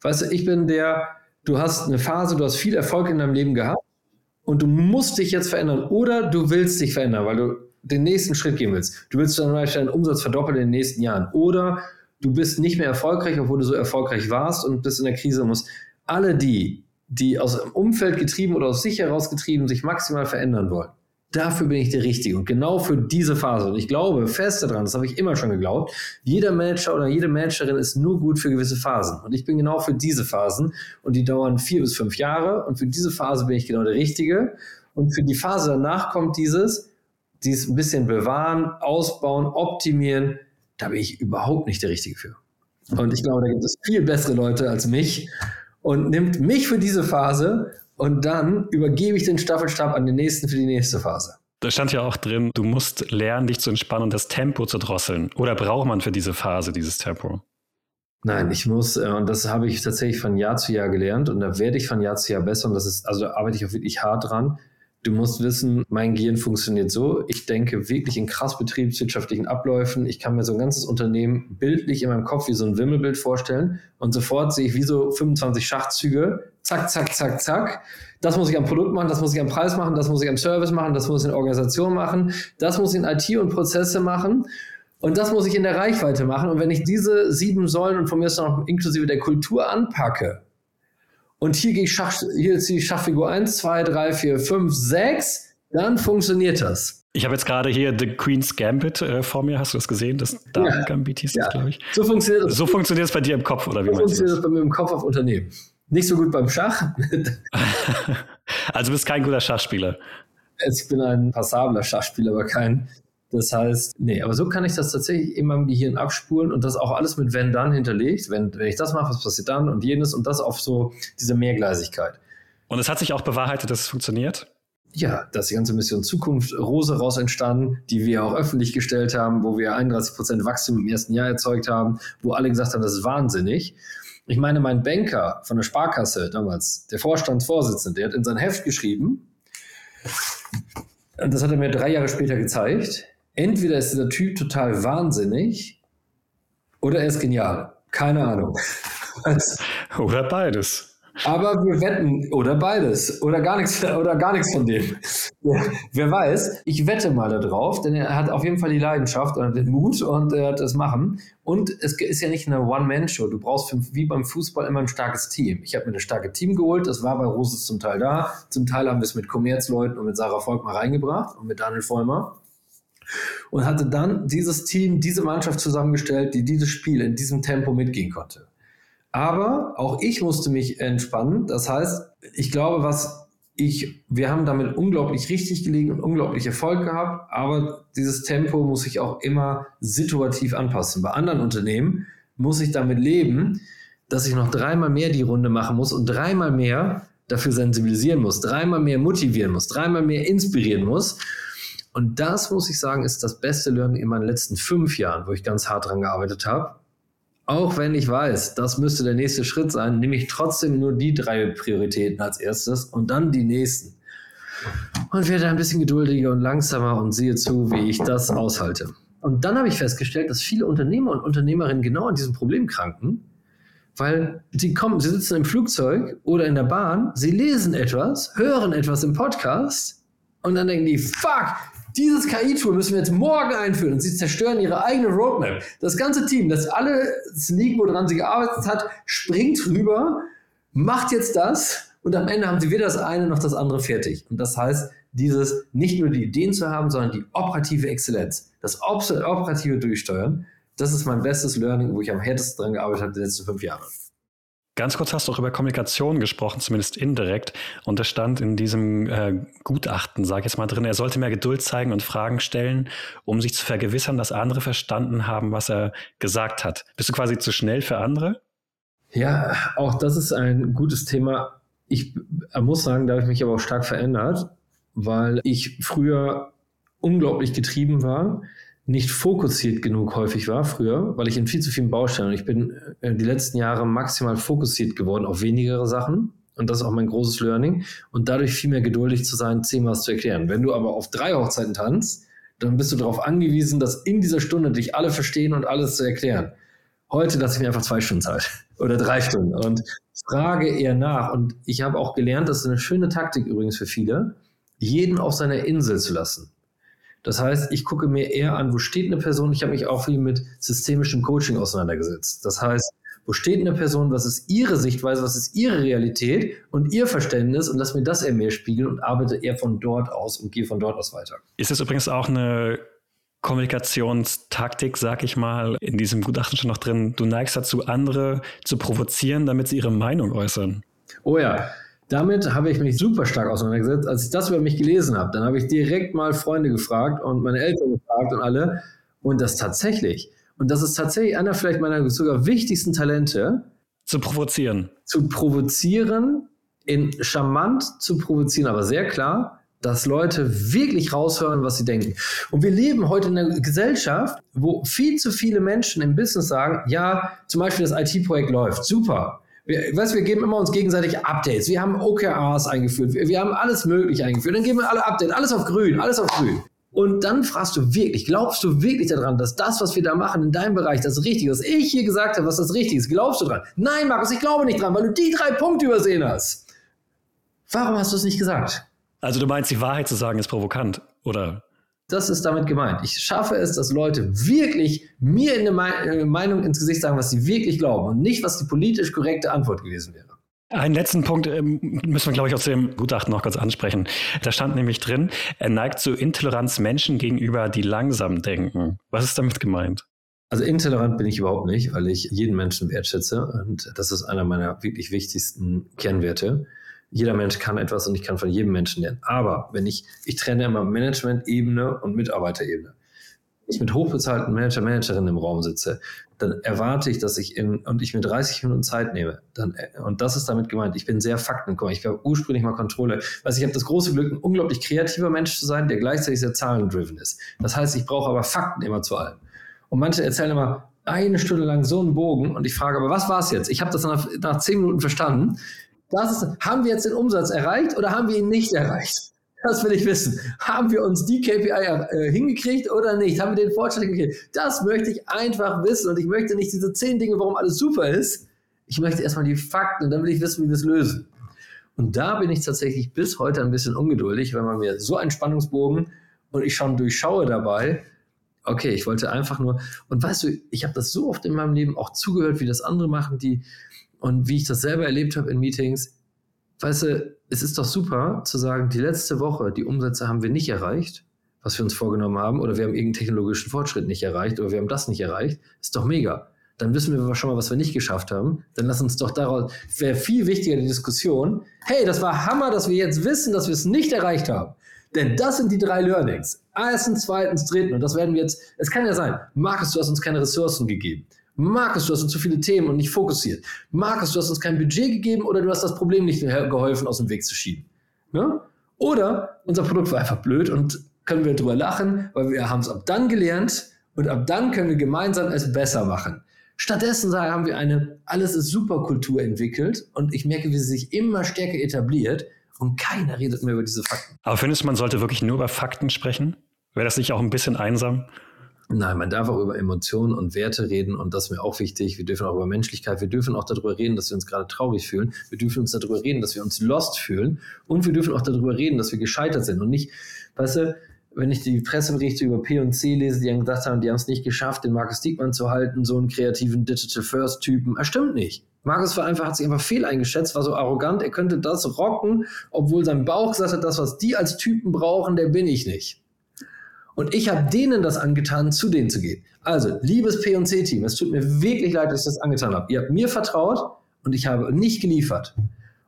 Weißt du, ich bin der, du hast eine Phase, du hast viel Erfolg in deinem Leben gehabt und du musst dich jetzt verändern oder du willst dich verändern, weil du den nächsten Schritt gehen willst. Du willst zum Beispiel deinen Umsatz verdoppeln in den nächsten Jahren oder du bist nicht mehr erfolgreich, obwohl du so erfolgreich warst und bist in der Krise und musst. Alle die, die aus dem Umfeld getrieben oder aus sich heraus getrieben sich maximal verändern wollen, dafür bin ich der Richtige und genau für diese Phase. Und ich glaube fest daran, das habe ich immer schon geglaubt, jeder Manager oder jede Managerin ist nur gut für gewisse Phasen. Und ich bin genau für diese Phasen und die dauern vier bis fünf Jahre und für diese Phase bin ich genau der Richtige. Und für die Phase danach kommt dieses, dieses ein bisschen bewahren, ausbauen, optimieren, da bin ich überhaupt nicht der Richtige für. Und ich glaube, da gibt es viel bessere Leute als mich und nimmt mich für diese Phase und dann übergebe ich den Staffelstab an den nächsten für die nächste Phase. Da stand ja auch drin, du musst lernen, dich zu entspannen und das Tempo zu drosseln. Oder braucht man für diese Phase dieses Tempo? Nein, ich muss, äh, und das habe ich tatsächlich von Jahr zu Jahr gelernt und da werde ich von Jahr zu Jahr besser und das ist, also da arbeite ich auch wirklich hart dran. Du musst wissen, mein Gehirn funktioniert so. Ich denke wirklich in krass betriebswirtschaftlichen Abläufen. Ich kann mir so ein ganzes Unternehmen bildlich in meinem Kopf wie so ein Wimmelbild vorstellen und sofort sehe ich wie so 25 Schachzüge. Zack, zack, zack, zack. Das muss ich am Produkt machen, das muss ich am Preis machen, das muss ich am Service machen, das muss ich in Organisation machen, das muss ich in IT und Prozesse machen. Und das muss ich in der Reichweite machen. Und wenn ich diese sieben Säulen und von mir ist noch inklusive der Kultur anpacke, und hier gehe ich Schach, hier ist die Schachfigur 1, 2, 3, 4, 5, 6, dann funktioniert das. Ich habe jetzt gerade hier The Queen's Gambit äh, vor mir. Hast du das gesehen? Das Damen Gambit hieß ja. das, glaube ich. So funktioniert das. So funktioniert es bei dir im Kopf, oder wie so meinst du? So funktioniert das bei mir im Kopf auf Unternehmen. Nicht so gut beim Schach. also bist kein guter Schachspieler. Ich bin ein passabler Schachspieler, aber kein das heißt, nee, aber so kann ich das tatsächlich in meinem Gehirn abspulen und das auch alles mit wenn dann hinterlegt. Wenn, wenn ich das mache, was passiert dann und jenes und das auf so diese Mehrgleisigkeit. Und es hat sich auch bewahrheitet, dass es funktioniert? Ja, dass die ganze Mission Zukunft Rose raus entstanden, die wir auch öffentlich gestellt haben, wo wir 31 Prozent Wachstum im ersten Jahr erzeugt haben, wo alle gesagt haben, das ist wahnsinnig. Ich meine, mein Banker von der Sparkasse damals, der Vorstandsvorsitzende, der hat in sein Heft geschrieben, und das hat er mir drei Jahre später gezeigt, entweder ist dieser Typ total wahnsinnig oder er ist genial. Keine Ahnung. oder beides. Aber wir wetten, oder beides, oder gar nichts, oder gar nichts von dem. Wer weiß, ich wette mal darauf, denn er hat auf jeden Fall die Leidenschaft und den Mut und er hat das machen. Und es ist ja nicht eine One-Man-Show. Du brauchst wie beim Fußball immer ein starkes Team. Ich habe mir ein starkes Team geholt, das war bei Roses zum Teil da. Zum Teil haben wir es mit Kommerzleuten und mit Sarah Volkmar reingebracht und mit Daniel Vollmer und hatte dann dieses Team, diese Mannschaft zusammengestellt, die dieses Spiel in diesem Tempo mitgehen konnte. Aber auch ich musste mich entspannen. Das heißt, ich glaube, was ich, wir haben damit unglaublich richtig gelegen und unglaublich Erfolg gehabt, aber dieses Tempo muss sich auch immer situativ anpassen. Bei anderen Unternehmen muss ich damit leben, dass ich noch dreimal mehr die Runde machen muss und dreimal mehr dafür sensibilisieren muss, dreimal mehr motivieren muss, dreimal mehr inspirieren muss. Und das, muss ich sagen, ist das beste Learning in meinen letzten fünf Jahren, wo ich ganz hart dran gearbeitet habe. Auch wenn ich weiß, das müsste der nächste Schritt sein, nehme ich trotzdem nur die drei Prioritäten als erstes und dann die nächsten. Und werde ein bisschen geduldiger und langsamer und sehe zu, wie ich das aushalte. Und dann habe ich festgestellt, dass viele Unternehmer und Unternehmerinnen genau an diesem Problem kranken, weil sie kommen, sie sitzen im Flugzeug oder in der Bahn, sie lesen etwas, hören etwas im Podcast und dann denken die, fuck, dieses KI-Tool müssen wir jetzt morgen einführen und sie zerstören ihre eigene Roadmap. Das ganze Team, das alle liegen, woran sie gearbeitet hat, springt rüber, macht jetzt das und am Ende haben sie weder das eine noch das andere fertig. Und das heißt, dieses nicht nur die Ideen zu haben, sondern die operative Exzellenz, das operative Durchsteuern, das ist mein bestes Learning, wo ich am härtesten dran gearbeitet habe die letzten fünf Jahre. Ganz kurz hast du auch über Kommunikation gesprochen, zumindest indirekt. Und da stand in diesem äh, Gutachten, sage ich jetzt mal drin, er sollte mehr Geduld zeigen und Fragen stellen, um sich zu vergewissern, dass andere verstanden haben, was er gesagt hat. Bist du quasi zu schnell für andere? Ja, auch das ist ein gutes Thema. Ich muss sagen, da habe ich mich aber auch stark verändert, weil ich früher unglaublich getrieben war nicht fokussiert genug häufig war früher, weil ich in viel zu vielen Baustellen und ich bin äh, die letzten Jahre maximal fokussiert geworden auf wenigere Sachen. Und das ist auch mein großes Learning. Und dadurch viel mehr geduldig zu sein, zehnmal zu erklären. Wenn du aber auf drei Hochzeiten tanzt, dann bist du darauf angewiesen, dass in dieser Stunde dich alle verstehen und alles zu erklären. Heute lasse ich mir einfach zwei Stunden Zeit oder drei Stunden und frage eher nach. Und ich habe auch gelernt, das ist eine schöne Taktik übrigens für viele, jeden auf seiner Insel zu lassen. Das heißt, ich gucke mir eher an, wo steht eine Person. Ich habe mich auch viel mit systemischem Coaching auseinandergesetzt. Das heißt, wo steht eine Person, was ist ihre Sichtweise, was ist ihre Realität und ihr Verständnis und lass mir das eher mehr spiegeln und arbeite eher von dort aus und gehe von dort aus weiter. Ist es übrigens auch eine Kommunikationstaktik, sag ich mal, in diesem Gutachten schon noch drin, du neigst dazu, andere zu provozieren, damit sie ihre Meinung äußern? Oh ja, damit habe ich mich super stark auseinandergesetzt. Als ich das über mich gelesen habe, dann habe ich direkt mal Freunde gefragt und meine Eltern gefragt und alle. Und das tatsächlich. Und das ist tatsächlich einer vielleicht meiner sogar wichtigsten Talente. Zu provozieren. Zu provozieren, in charmant zu provozieren, aber sehr klar, dass Leute wirklich raushören, was sie denken. Und wir leben heute in einer Gesellschaft, wo viel zu viele Menschen im Business sagen, ja, zum Beispiel das IT-Projekt läuft, super. Wir, weißt, wir geben immer uns gegenseitig Updates. Wir haben OKRs eingeführt. Wir, wir haben alles Mögliche eingeführt. Dann geben wir alle Updates. Alles auf grün. Alles auf grün. Und dann fragst du wirklich, glaubst du wirklich daran, dass das, was wir da machen in deinem Bereich, das Richtige ist? Ich hier gesagt habe, was das Richtige ist, glaubst du dran? Nein, Markus, ich glaube nicht dran, weil du die drei Punkte übersehen hast. Warum hast du es nicht gesagt? Also du meinst, die Wahrheit zu sagen ist provokant, oder? Das ist damit gemeint. Ich schaffe es, dass Leute wirklich mir eine äh, Meinung ins Gesicht sagen, was sie wirklich glauben und nicht, was die politisch korrekte Antwort gewesen wäre. Einen letzten Punkt ähm, müssen wir, glaube ich, aus dem Gutachten noch kurz ansprechen. Da stand nämlich drin, er neigt zu Intoleranz Menschen gegenüber, die langsam denken. Was ist damit gemeint? Also intolerant bin ich überhaupt nicht, weil ich jeden Menschen wertschätze und das ist einer meiner wirklich wichtigsten Kernwerte jeder Mensch kann etwas und ich kann von jedem Menschen lernen. Aber wenn ich, ich trenne immer Management-Ebene und Mitarbeiterebene. Wenn ich mit hochbezahlten Manager, Managerinnen im Raum sitze, dann erwarte ich, dass ich in, und ich mir 30 Minuten Zeit nehme. Dann, und das ist damit gemeint. Ich bin sehr faktenkomm. Ich war ursprünglich mal Controller. Also ich habe das große Glück, ein unglaublich kreativer Mensch zu sein, der gleichzeitig sehr zahlendriven ist. Das heißt, ich brauche aber Fakten immer zu allem. Und manche erzählen immer eine Stunde lang so einen Bogen und ich frage aber, was war es jetzt? Ich habe das nach, nach zehn Minuten verstanden. Das ist, haben wir jetzt den Umsatz erreicht oder haben wir ihn nicht erreicht? Das will ich wissen. Haben wir uns die KPI äh, hingekriegt oder nicht? Haben wir den Fortschritt hingekriegt? Das möchte ich einfach wissen und ich möchte nicht diese zehn Dinge, warum alles super ist. Ich möchte erstmal die Fakten und dann will ich wissen, wie wir es lösen. Und da bin ich tatsächlich bis heute ein bisschen ungeduldig, wenn man mir so einen Spannungsbogen und ich schon durchschaue dabei, okay, ich wollte einfach nur, und weißt du, ich habe das so oft in meinem Leben auch zugehört, wie das andere machen, die und wie ich das selber erlebt habe in Meetings, weißt du, es ist doch super zu sagen, die letzte Woche, die Umsätze haben wir nicht erreicht, was wir uns vorgenommen haben, oder wir haben irgendeinen technologischen Fortschritt nicht erreicht, oder wir haben das nicht erreicht. Ist doch mega. dann wissen wir schon mal, was wir nicht geschafft haben. Dann lass uns doch daraus, wäre viel wichtiger die Diskussion, hey, das war Hammer, dass wir jetzt wissen, dass wir es nicht erreicht haben. Denn das sind die drei Learnings. Erstens, zweitens, dritten. Und das werden wir jetzt, es kann ja sein, Markus, du hast uns keine Ressourcen gegeben. Markus, du hast uns zu viele Themen und nicht fokussiert. Markus, du hast uns kein Budget gegeben oder du hast das Problem nicht geholfen, aus dem Weg zu schieben. Ne? Oder unser Produkt war einfach blöd und können wir drüber lachen, weil wir haben es ab dann gelernt und ab dann können wir gemeinsam es besser machen. Stattdessen haben wir eine Alles ist super Kultur entwickelt und ich merke, wie sie sich immer stärker etabliert und keiner redet mehr über diese Fakten. Aber findest du, man sollte wirklich nur über Fakten sprechen? Wäre das nicht auch ein bisschen einsam? Nein, man darf auch über Emotionen und Werte reden und das ist mir auch wichtig. Wir dürfen auch über Menschlichkeit, wir dürfen auch darüber reden, dass wir uns gerade traurig fühlen. Wir dürfen uns darüber reden, dass wir uns lost fühlen und wir dürfen auch darüber reden, dass wir gescheitert sind und nicht, weißt du, wenn ich die Presseberichte über P und C lese, die haben gesagt haben, die haben es nicht geschafft, den Markus Diekmann zu halten, so einen kreativen Digital First Typen. Er stimmt nicht. Markus war einfach, hat sich einfach fehl eingeschätzt, war so arrogant, er könnte das rocken, obwohl sein Bauch gesagt hat, das, was die als Typen brauchen, der bin ich nicht. Und ich habe denen das angetan, zu denen zu gehen. Also, liebes P&C-Team, es tut mir wirklich leid, dass ich das angetan habe. Ihr habt mir vertraut und ich habe nicht geliefert.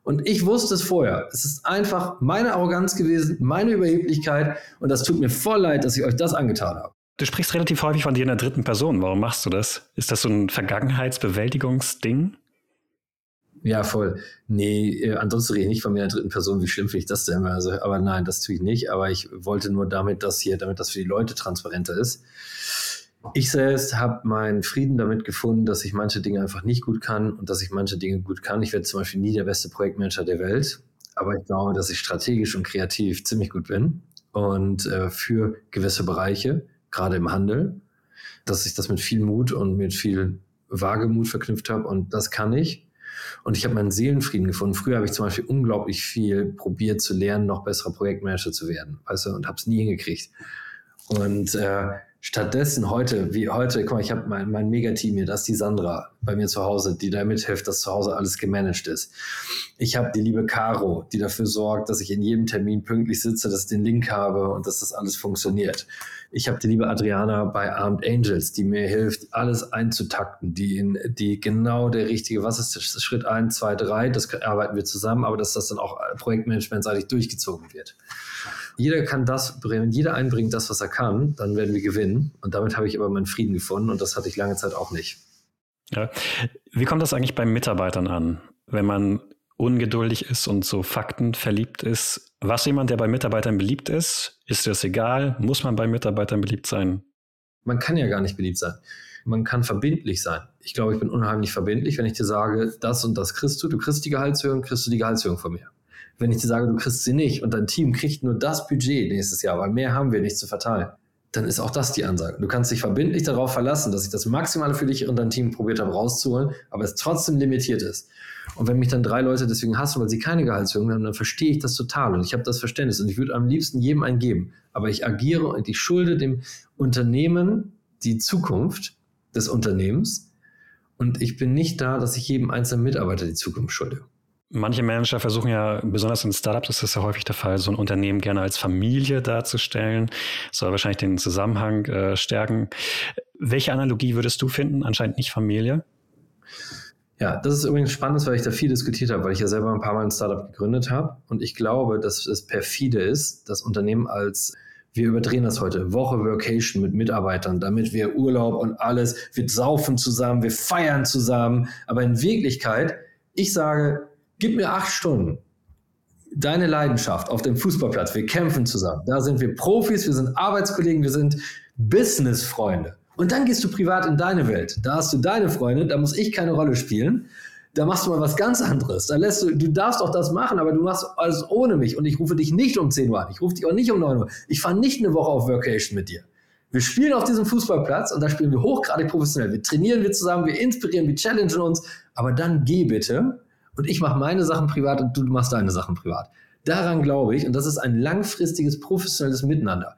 Und ich wusste es vorher. Es ist einfach meine Arroganz gewesen, meine Überheblichkeit und das tut mir voll leid, dass ich euch das angetan habe. Du sprichst relativ häufig von dir in der dritten Person. Warum machst du das? Ist das so ein Vergangenheitsbewältigungsding? Ja, voll. Nee, äh, ansonsten rede ich nicht von mir in der dritten Person. Wie schlimm finde ich das denn? Also, aber nein, das tue ich nicht. Aber ich wollte nur damit, dass hier, damit das für die Leute transparenter ist. Ich selbst habe meinen Frieden damit gefunden, dass ich manche Dinge einfach nicht gut kann und dass ich manche Dinge gut kann. Ich werde zum Beispiel nie der beste Projektmanager der Welt, aber ich glaube, dass ich strategisch und kreativ ziemlich gut bin und äh, für gewisse Bereiche, gerade im Handel, dass ich das mit viel Mut und mit viel Wagemut verknüpft habe und das kann ich. Und ich habe meinen Seelenfrieden gefunden. Früher habe ich zum Beispiel unglaublich viel probiert zu lernen, noch besserer Projektmanager zu werden, weißt du, und habe es nie hingekriegt. Und äh, Stattdessen heute, wie heute, guck mal, ich habe mein, mein Megateam hier, das ist die Sandra bei mir zu Hause, die da mithilft, dass zu Hause alles gemanagt ist. Ich habe die liebe Caro, die dafür sorgt, dass ich in jedem Termin pünktlich sitze, dass ich den Link habe und dass das alles funktioniert. Ich habe die liebe Adriana bei Armed Angels, die mir hilft, alles einzutakten, die, in, die genau der richtige, was ist das, Schritt 1, 2, 3, das arbeiten wir zusammen, aber dass das dann auch projektmanagementseitig durchgezogen wird jeder kann das bringen, jeder einbringt das, was er kann, dann werden wir gewinnen. Und damit habe ich aber meinen Frieden gefunden und das hatte ich lange Zeit auch nicht. Ja. Wie kommt das eigentlich bei Mitarbeitern an, wenn man ungeduldig ist und so Fakten verliebt ist? Was jemand, der bei Mitarbeitern beliebt ist, ist das egal? Muss man bei Mitarbeitern beliebt sein? Man kann ja gar nicht beliebt sein. Man kann verbindlich sein. Ich glaube, ich bin unheimlich verbindlich, wenn ich dir sage, das und das kriegst du, du kriegst die Gehaltserhöhung, kriegst du die Gehaltserhöhung von mir. Wenn ich dir sage, du kriegst sie nicht und dein Team kriegt nur das Budget nächstes Jahr, weil mehr haben wir nicht zu verteilen, dann ist auch das die Ansage. Du kannst dich verbindlich darauf verlassen, dass ich das Maximale für dich und dein Team probiert habe rauszuholen, aber es trotzdem limitiert ist. Und wenn mich dann drei Leute deswegen hassen, weil sie keine Gehaltserhöhung haben, dann verstehe ich das total und ich habe das Verständnis und ich würde am liebsten jedem einen geben. Aber ich agiere und ich schulde dem Unternehmen die Zukunft des Unternehmens und ich bin nicht da, dass ich jedem einzelnen Mitarbeiter die Zukunft schulde. Manche Manager versuchen ja, besonders in Startups ist das ja häufig der Fall, so ein Unternehmen gerne als Familie darzustellen. soll wahrscheinlich den Zusammenhang äh, stärken. Welche Analogie würdest du finden? Anscheinend nicht Familie? Ja, das ist übrigens spannend, weil ich da viel diskutiert habe, weil ich ja selber ein paar Mal ein Startup gegründet habe. Und ich glaube, dass es perfide ist, das Unternehmen als wir überdrehen das heute. Woche Workation mit Mitarbeitern, damit wir Urlaub und alles, wir saufen zusammen, wir feiern zusammen. Aber in Wirklichkeit, ich sage, Gib mir acht Stunden. Deine Leidenschaft auf dem Fußballplatz. Wir kämpfen zusammen. Da sind wir Profis, wir sind Arbeitskollegen, wir sind Businessfreunde. Und dann gehst du privat in deine Welt. Da hast du deine Freunde, da muss ich keine Rolle spielen. Da machst du mal was ganz anderes. Da lässt du, du darfst auch das machen, aber du machst alles ohne mich. Und ich rufe dich nicht um 10 Uhr an. Ich rufe dich auch nicht um 9 Uhr. Ich fahre nicht eine Woche auf Workation mit dir. Wir spielen auf diesem Fußballplatz und da spielen wir hochgradig professionell. Wir trainieren wir zusammen, wir inspirieren, wir challengen uns. Aber dann geh bitte und ich mache meine Sachen privat und du machst deine Sachen privat. Daran glaube ich, und das ist ein langfristiges, professionelles Miteinander.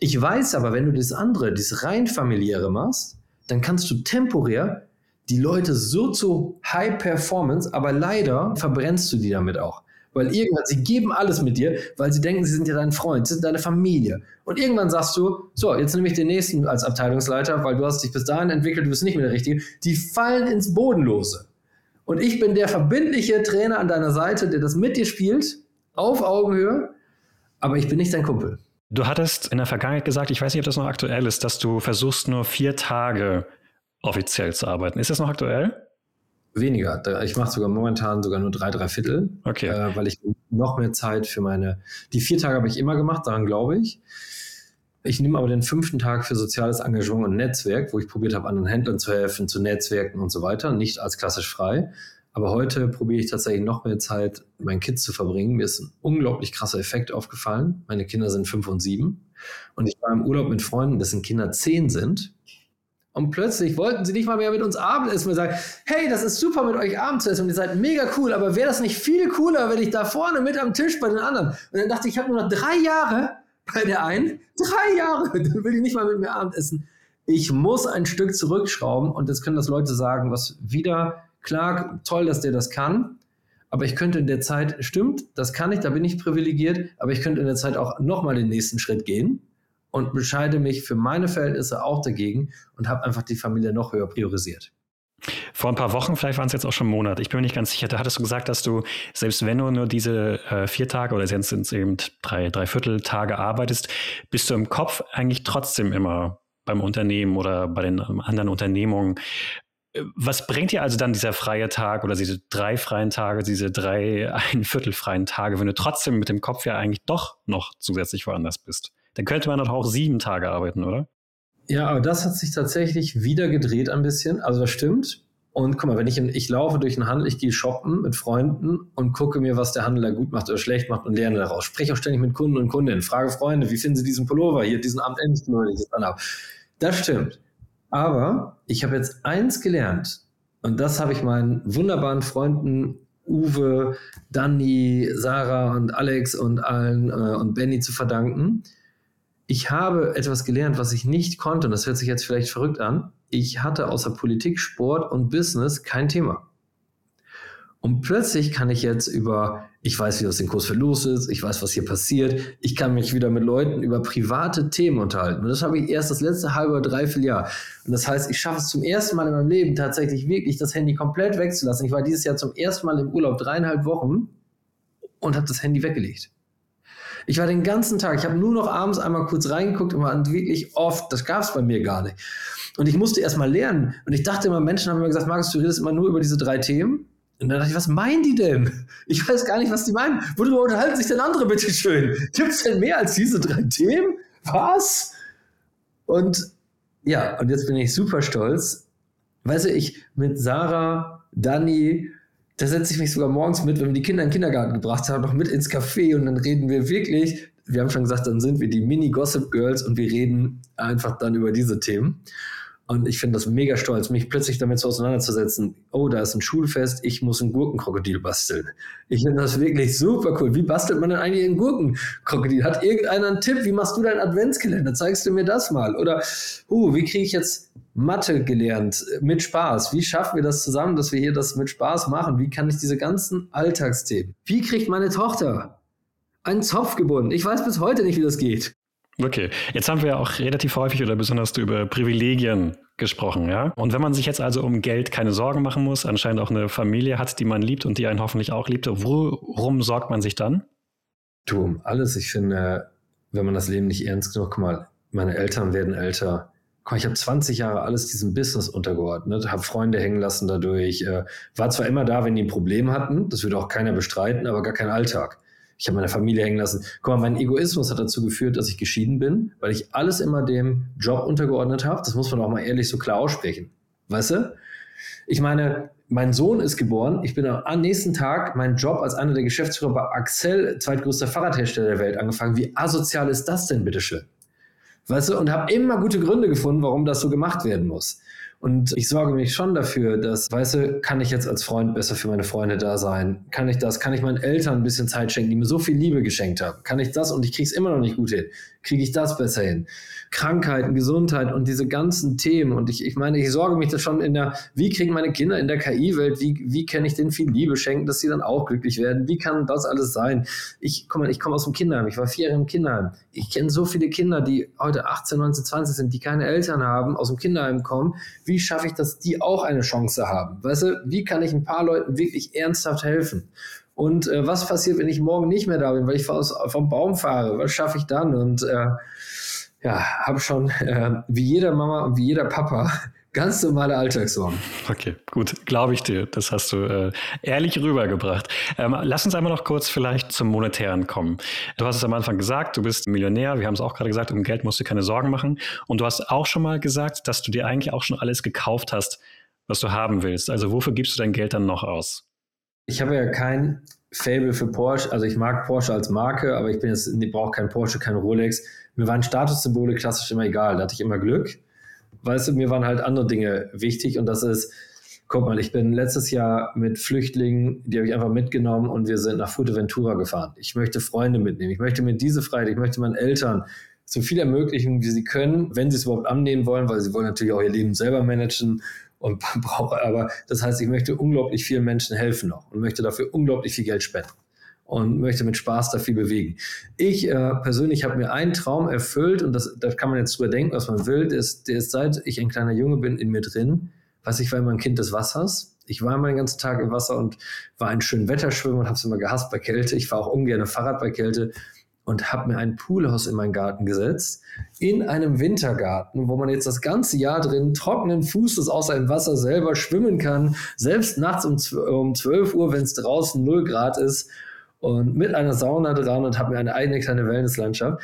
Ich weiß aber, wenn du das andere, das rein familiäre machst, dann kannst du temporär die Leute so zu High Performance, aber leider verbrennst du die damit auch. Weil irgendwann, sie geben alles mit dir, weil sie denken, sie sind ja dein Freund, sie sind deine Familie. Und irgendwann sagst du, so, jetzt nehme ich den nächsten als Abteilungsleiter, weil du hast dich bis dahin entwickelt, du bist nicht mehr der Richtige. Die fallen ins Bodenlose. Und ich bin der verbindliche Trainer an deiner Seite, der das mit dir spielt, auf Augenhöhe, aber ich bin nicht dein Kumpel. Du hattest in der Vergangenheit gesagt, ich weiß nicht, ob das noch aktuell ist, dass du versuchst, nur vier Tage offiziell zu arbeiten. Ist das noch aktuell? Weniger. Ich mache sogar momentan sogar nur drei, drei Viertel. Okay. Äh, weil ich noch mehr Zeit für meine. Die vier Tage habe ich immer gemacht, daran glaube ich. Ich nehme aber den fünften Tag für soziales Engagement und Netzwerk, wo ich probiert habe, anderen Händlern zu helfen, zu Netzwerken und so weiter. Nicht als klassisch frei. Aber heute probiere ich tatsächlich noch mehr Zeit meinen Kids zu verbringen. Mir ist ein unglaublich krasser Effekt aufgefallen. Meine Kinder sind fünf und sieben. Und ich war im Urlaub mit Freunden, dessen Kinder zehn sind. Und plötzlich wollten sie nicht mal mehr mit uns Abendessen und sagen, hey, das ist super mit euch Abend zu essen und ihr seid mega cool, aber wäre das nicht viel cooler, wenn ich da vorne mit am Tisch bei den anderen? Und dann dachte ich, ich habe nur noch drei Jahre bei der einen, drei Jahre, dann will ich nicht mal mit mir Abendessen. Ich muss ein Stück zurückschrauben und jetzt können das Leute sagen, was wieder, klar, toll, dass der das kann, aber ich könnte in der Zeit, stimmt, das kann ich, da bin ich privilegiert, aber ich könnte in der Zeit auch nochmal den nächsten Schritt gehen und bescheide mich für meine Verhältnisse auch dagegen und habe einfach die Familie noch höher priorisiert. Vor ein paar Wochen, vielleicht waren es jetzt auch schon Monate, ich bin mir nicht ganz sicher, da hattest du gesagt, dass du, selbst wenn du nur diese äh, vier Tage oder jetzt sind es eben drei, drei Viertel Tage arbeitest, bist du im Kopf eigentlich trotzdem immer beim Unternehmen oder bei den anderen Unternehmungen. Was bringt dir also dann dieser freie Tag oder diese drei freien Tage, diese drei ein Viertel freien Tage, wenn du trotzdem mit dem Kopf ja eigentlich doch noch zusätzlich woanders bist? Dann könnte man doch auch sieben Tage arbeiten, oder? Ja, aber das hat sich tatsächlich wieder gedreht ein bisschen. Also das stimmt. Und guck mal, wenn ich, ich laufe durch den Handel, ich gehe shoppen mit Freunden und gucke mir, was der Handel da gut macht oder schlecht macht und lerne daraus. Spreche auch ständig mit Kunden und Kundinnen, frage Freunde, wie finden sie diesen Pullover hier, diesen Abendendspullover, den ich jetzt anhabe. Das stimmt. Aber ich habe jetzt eins gelernt und das habe ich meinen wunderbaren Freunden Uwe, Danny, Sarah und Alex und allen äh, und Benny zu verdanken ich habe etwas gelernt, was ich nicht konnte, und das hört sich jetzt vielleicht verrückt an. Ich hatte außer Politik, Sport und Business kein Thema. Und plötzlich kann ich jetzt über, ich weiß, wie aus dem Kurs für los ist, ich weiß, was hier passiert, ich kann mich wieder mit Leuten über private Themen unterhalten. Und das habe ich erst das letzte halbe oder dreiviertel Jahr. Und das heißt, ich schaffe es zum ersten Mal in meinem Leben tatsächlich wirklich, das Handy komplett wegzulassen. Ich war dieses Jahr zum ersten Mal im Urlaub dreieinhalb Wochen und habe das Handy weggelegt. Ich war den ganzen Tag, ich habe nur noch abends einmal kurz reingeguckt und war wirklich oft, das gab es bei mir gar nicht. Und ich musste erst mal lernen. Und ich dachte immer, Menschen haben immer gesagt, Markus, du redest immer nur über diese drei Themen. Und dann dachte ich, was meinen die denn? Ich weiß gar nicht, was die meinen. Worüber unterhalten sich denn andere, bitteschön? Gibt es denn mehr als diese drei Themen? Was? Und ja, und jetzt bin ich super stolz. Weißt du, ich mit Sarah, Dani, da setze ich mich sogar morgens mit, wenn wir die Kinder in den Kindergarten gebracht haben, noch mit ins Café und dann reden wir wirklich, wir haben schon gesagt, dann sind wir die Mini-Gossip-Girls und wir reden einfach dann über diese Themen. Und ich finde das mega stolz, mich plötzlich damit so auseinanderzusetzen. Oh, da ist ein Schulfest, ich muss ein Gurkenkrokodil basteln. Ich finde das wirklich super cool. Wie bastelt man denn eigentlich ein Gurkenkrokodil? Hat irgendeiner einen Tipp? Wie machst du dein Adventskalender? Zeigst du mir das mal? Oder, uh, wie kriege ich jetzt Mathe gelernt mit Spaß? Wie schaffen wir das zusammen, dass wir hier das mit Spaß machen? Wie kann ich diese ganzen Alltagsthemen? Wie kriegt meine Tochter einen Zopf gebunden? Ich weiß bis heute nicht, wie das geht. Okay, jetzt haben wir ja auch relativ häufig oder besonders über Privilegien gesprochen, ja. Und wenn man sich jetzt also um Geld keine Sorgen machen muss, anscheinend auch eine Familie hat, die man liebt und die einen hoffentlich auch liebt, worum sorgt man sich dann? Du, um alles. Ich finde, wenn man das Leben nicht ernst genug, guck mal, meine Eltern werden älter. Guck, ich habe 20 Jahre alles diesem Business untergeordnet, habe Freunde hängen lassen dadurch, äh, war zwar immer da, wenn die ein Problem hatten, das würde auch keiner bestreiten, aber gar kein Alltag ich habe meine Familie hängen lassen. Guck mal, mein Egoismus hat dazu geführt, dass ich geschieden bin, weil ich alles immer dem Job untergeordnet habe. Das muss man auch mal ehrlich so klar aussprechen. Weißt du? Ich meine, mein Sohn ist geboren. Ich bin am nächsten Tag meinen Job als einer der Geschäftsführer bei Axel, zweitgrößter Fahrradhersteller der Welt, angefangen. Wie asozial ist das denn, bitteschön? Weißt du? Und habe immer gute Gründe gefunden, warum das so gemacht werden muss. Und ich sorge mich schon dafür, dass, weißt du, kann ich jetzt als Freund besser für meine Freunde da sein? Kann ich das? Kann ich meinen Eltern ein bisschen Zeit schenken, die mir so viel Liebe geschenkt haben? Kann ich das und ich kriege es immer noch nicht gut hin? Kriege ich das besser hin? Krankheiten, Gesundheit und diese ganzen Themen. Und ich, ich meine, ich sorge mich da schon in der, wie kriegen meine Kinder in der KI-Welt, wie, wie kann ich denen viel Liebe schenken, dass sie dann auch glücklich werden? Wie kann das alles sein? Ich, guck mal, ich komme aus dem Kinderheim, ich war vier Jahre im Kinderheim. Ich kenne so viele Kinder, die heute 18, 19, 20 sind, die keine Eltern haben, aus dem Kinderheim kommen. Wie schaffe ich, dass die auch eine Chance haben? Weißt du, wie kann ich ein paar Leuten wirklich ernsthaft helfen? Und äh, was passiert, wenn ich morgen nicht mehr da bin, weil ich vom Baum fahre? Was schaffe ich dann? Und äh, ja, habe schon äh, wie jeder Mama und wie jeder Papa ganz normale Alltagssorgen. Okay, gut, glaube ich dir. Das hast du äh, ehrlich rübergebracht. Ähm, lass uns einmal noch kurz vielleicht zum Monetären kommen. Du hast es am Anfang gesagt, du bist Millionär. Wir haben es auch gerade gesagt, um Geld musst du keine Sorgen machen. Und du hast auch schon mal gesagt, dass du dir eigentlich auch schon alles gekauft hast, was du haben willst. Also wofür gibst du dein Geld dann noch aus? Ich habe ja kein Fable für Porsche. Also ich mag Porsche als Marke, aber ich bin jetzt, ich brauche kein Porsche, kein Rolex mir waren Statussymbole klassisch immer egal, da hatte ich immer Glück. Weißt du, mir waren halt andere Dinge wichtig und das ist, guck mal, ich bin letztes Jahr mit Flüchtlingen, die habe ich einfach mitgenommen und wir sind nach Fuerteventura gefahren. Ich möchte Freunde mitnehmen, ich möchte mir diese Freiheit, ich möchte meinen Eltern so viel ermöglichen, wie sie können, wenn sie es überhaupt annehmen wollen, weil sie wollen natürlich auch ihr Leben selber managen und brauchen, aber das heißt, ich möchte unglaublich vielen Menschen helfen noch und möchte dafür unglaublich viel Geld spenden und möchte mit Spaß da viel bewegen. Ich äh, persönlich habe mir einen Traum erfüllt und das, da kann man jetzt drüber denken, was man will. Der ist, der ist seit ich ein kleiner Junge bin in mir drin. Was ich war immer ein Kind des Wassers. Ich war immer den ganzen Tag im Wasser und war ein schön Wetterschwimmer und habe es immer gehasst bei Kälte. Ich fahre auch ungern Fahrrad bei Kälte und habe mir ein Poolhaus in meinen Garten gesetzt, in einem Wintergarten, wo man jetzt das ganze Jahr drin trockenen Fußes aus einem Wasser selber schwimmen kann, selbst nachts um 12 Uhr, wenn es draußen 0 Grad ist und mit einer Sauna dran und habe mir eine eigene kleine Wellnesslandschaft.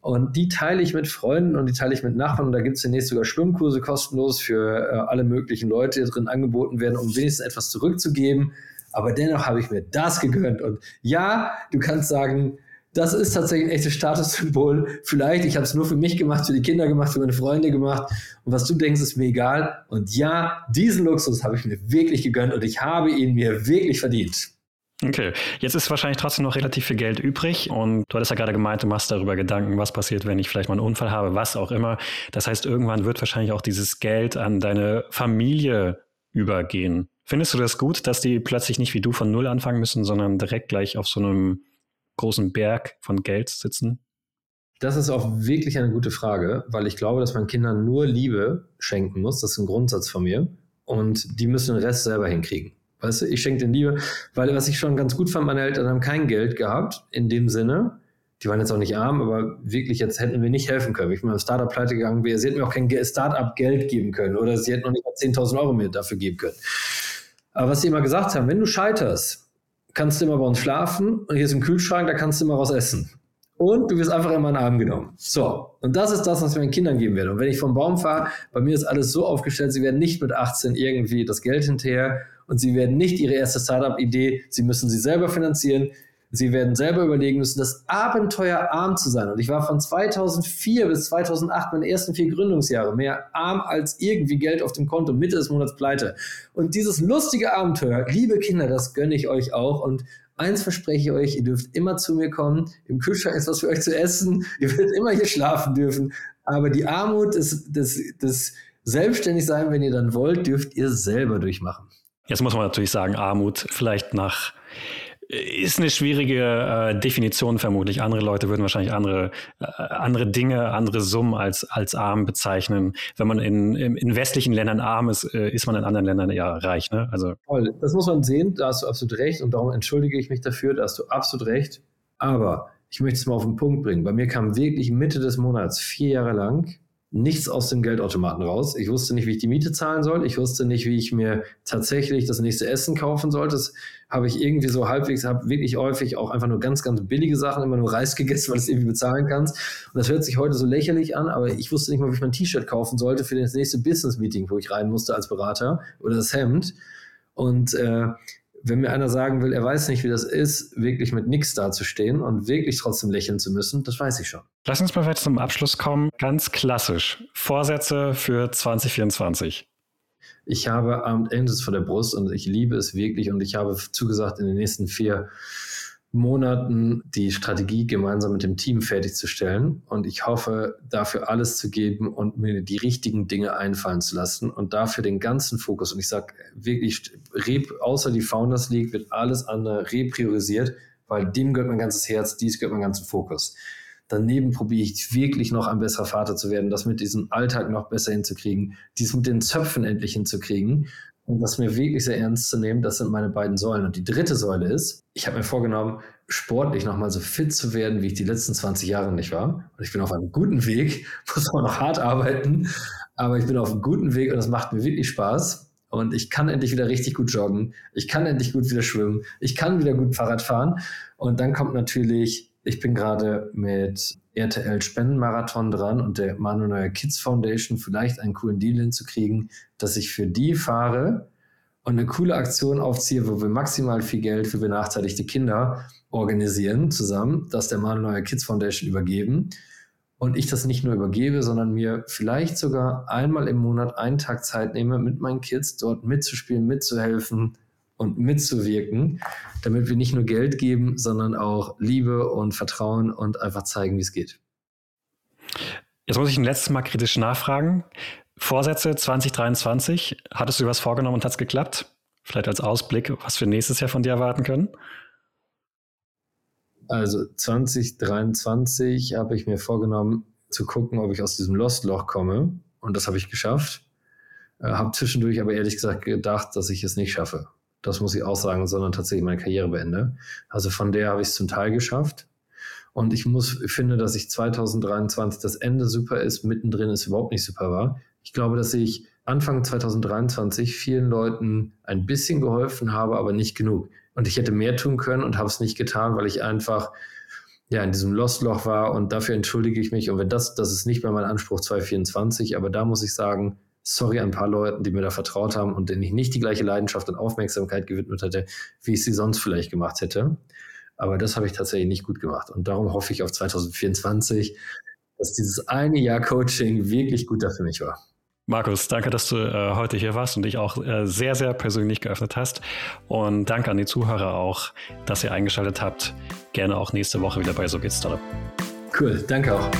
Und die teile ich mit Freunden und die teile ich mit Nachbarn. Und da gibt es demnächst sogar Schwimmkurse kostenlos für äh, alle möglichen Leute, die drin angeboten werden, um wenigstens etwas zurückzugeben. Aber dennoch habe ich mir das gegönnt. Und ja, du kannst sagen, das ist tatsächlich ein echtes Statussymbol. Vielleicht, ich habe es nur für mich gemacht, für die Kinder gemacht, für meine Freunde gemacht. Und was du denkst, ist mir egal. Und ja, diesen Luxus habe ich mir wirklich gegönnt und ich habe ihn mir wirklich verdient. Okay, jetzt ist wahrscheinlich trotzdem noch relativ viel Geld übrig und du hattest ja gerade gemeint, du machst darüber Gedanken, was passiert, wenn ich vielleicht mal einen Unfall habe, was auch immer. Das heißt, irgendwann wird wahrscheinlich auch dieses Geld an deine Familie übergehen. Findest du das gut, dass die plötzlich nicht wie du von Null anfangen müssen, sondern direkt gleich auf so einem großen Berg von Geld sitzen? Das ist auch wirklich eine gute Frage, weil ich glaube, dass man Kindern nur Liebe schenken muss. Das ist ein Grundsatz von mir. Und die müssen den Rest selber hinkriegen. Weißt du, ich schenke den Liebe, weil was ich schon ganz gut fand, meine Eltern haben kein Geld gehabt in dem Sinne. Die waren jetzt auch nicht arm, aber wirklich, jetzt hätten wir nicht helfen können. Ich bin beim Startup pleite gegangen wäre, sie hätten mir auch kein Startup Geld geben können oder sie hätten noch nicht mal 10.000 Euro mir dafür geben können. Aber was sie immer gesagt haben, wenn du scheiterst, kannst du immer bei uns schlafen und hier ist ein Kühlschrank, da kannst du immer was essen. Und du wirst einfach in meinen Arm genommen. So, und das ist das, was ich meinen Kindern geben werde. Und wenn ich vom Baum fahre, bei mir ist alles so aufgestellt, sie werden nicht mit 18 irgendwie das Geld hinterher und sie werden nicht ihre erste Startup-Idee, sie müssen sie selber finanzieren. Sie werden selber überlegen müssen, das Abenteuer arm zu sein. Und ich war von 2004 bis 2008, meine ersten vier Gründungsjahre, mehr arm als irgendwie Geld auf dem Konto, Mitte des Monats pleite. Und dieses lustige Abenteuer, liebe Kinder, das gönne ich euch auch. Und eins verspreche ich euch, ihr dürft immer zu mir kommen. Im Kühlschrank ist was für euch zu essen. Ihr werdet immer hier schlafen dürfen. Aber die Armut des, des, des Selbstständigsein, wenn ihr dann wollt, dürft ihr selber durchmachen. Jetzt muss man natürlich sagen, Armut vielleicht nach ist eine schwierige äh, Definition vermutlich. Andere Leute würden wahrscheinlich andere, äh, andere Dinge, andere Summen als, als arm bezeichnen. Wenn man in, in, westlichen Ländern arm ist, äh, ist man in anderen Ländern eher reich. Ne? Also Toll, das muss man sehen, da hast du absolut recht und darum entschuldige ich mich dafür, da hast du absolut recht. Aber ich möchte es mal auf den Punkt bringen. Bei mir kam wirklich Mitte des Monats, vier Jahre lang, nichts aus dem Geldautomaten raus. Ich wusste nicht, wie ich die Miete zahlen soll. Ich wusste nicht, wie ich mir tatsächlich das nächste Essen kaufen sollte. Das habe ich irgendwie so halbwegs, habe wirklich häufig auch einfach nur ganz, ganz billige Sachen, immer nur Reis gegessen, weil du es irgendwie bezahlen kannst. Und das hört sich heute so lächerlich an, aber ich wusste nicht mal, wie ich mein T-Shirt kaufen sollte für das nächste Business-Meeting, wo ich rein musste als Berater oder das Hemd. Und äh, wenn mir einer sagen will, er weiß nicht, wie das ist, wirklich mit nichts dazustehen und wirklich trotzdem lächeln zu müssen, das weiß ich schon. Lass uns mal jetzt zum Abschluss kommen. Ganz klassisch. Vorsätze für 2024. Ich habe Armed Angels vor der Brust und ich liebe es wirklich und ich habe zugesagt, in den nächsten vier Monaten die Strategie gemeinsam mit dem Team fertigzustellen. Und ich hoffe, dafür alles zu geben und mir die richtigen Dinge einfallen zu lassen und dafür den ganzen Fokus. Und ich sage wirklich, außer die Founders League wird alles andere repriorisiert, weil dem gehört mein ganzes Herz, dies gehört mein ganzer Fokus. Daneben probiere ich wirklich noch ein besserer Vater zu werden, das mit diesem Alltag noch besser hinzukriegen, dies mit den Zöpfen endlich hinzukriegen und das mir wirklich sehr ernst zu nehmen, das sind meine beiden Säulen. Und die dritte Säule ist, ich habe mir vorgenommen, sportlich nochmal so fit zu werden, wie ich die letzten 20 Jahre nicht war. Und ich bin auf einem guten Weg, muss auch noch hart arbeiten, aber ich bin auf einem guten Weg und das macht mir wirklich Spaß. Und ich kann endlich wieder richtig gut joggen. Ich kann endlich gut wieder schwimmen. Ich kann wieder gut Fahrrad fahren. Und dann kommt natürlich, ich bin gerade mit RTL Spendenmarathon dran und der Manuel Kids Foundation vielleicht einen coolen Deal hinzukriegen, dass ich für die fahre und eine coole Aktion aufziehe, wo wir maximal viel Geld für benachteiligte Kinder organisieren zusammen, das der Manuel Kids Foundation übergeben. Und ich das nicht nur übergebe, sondern mir vielleicht sogar einmal im Monat einen Tag Zeit nehme, mit meinen Kids dort mitzuspielen, mitzuhelfen und mitzuwirken, damit wir nicht nur Geld geben, sondern auch Liebe und Vertrauen und einfach zeigen, wie es geht. Jetzt muss ich ein letztes Mal kritisch nachfragen. Vorsätze 2023, hattest du was vorgenommen und hat es geklappt? Vielleicht als Ausblick, was wir nächstes Jahr von dir erwarten können? Also 2023 habe ich mir vorgenommen zu gucken, ob ich aus diesem Lost-Loch komme. Und das habe ich geschafft. Äh, habe zwischendurch aber ehrlich gesagt gedacht, dass ich es nicht schaffe. Das muss ich auch sagen, sondern tatsächlich meine Karriere beende. Also von der habe ich es zum Teil geschafft. Und ich muss, finde, dass ich 2023 das Ende super ist, mittendrin ist überhaupt nicht super war. Ich glaube, dass ich Anfang 2023 vielen Leuten ein bisschen geholfen habe, aber nicht genug. Und ich hätte mehr tun können und habe es nicht getan, weil ich einfach ja in diesem Lostloch war und dafür entschuldige ich mich. Und wenn das, das ist nicht mehr mein Anspruch 2024, aber da muss ich sagen, sorry an ein paar Leuten, die mir da vertraut haben und denen ich nicht die gleiche Leidenschaft und Aufmerksamkeit gewidmet hätte, wie ich sie sonst vielleicht gemacht hätte. Aber das habe ich tatsächlich nicht gut gemacht. Und darum hoffe ich auf 2024, dass dieses eine Jahr Coaching wirklich gut da für mich war. Markus, danke, dass du äh, heute hier warst und dich auch äh, sehr, sehr persönlich geöffnet hast. Und danke an die Zuhörer auch, dass ihr eingeschaltet habt. Gerne auch nächste Woche wieder bei So geht's Startup. Cool, danke auch.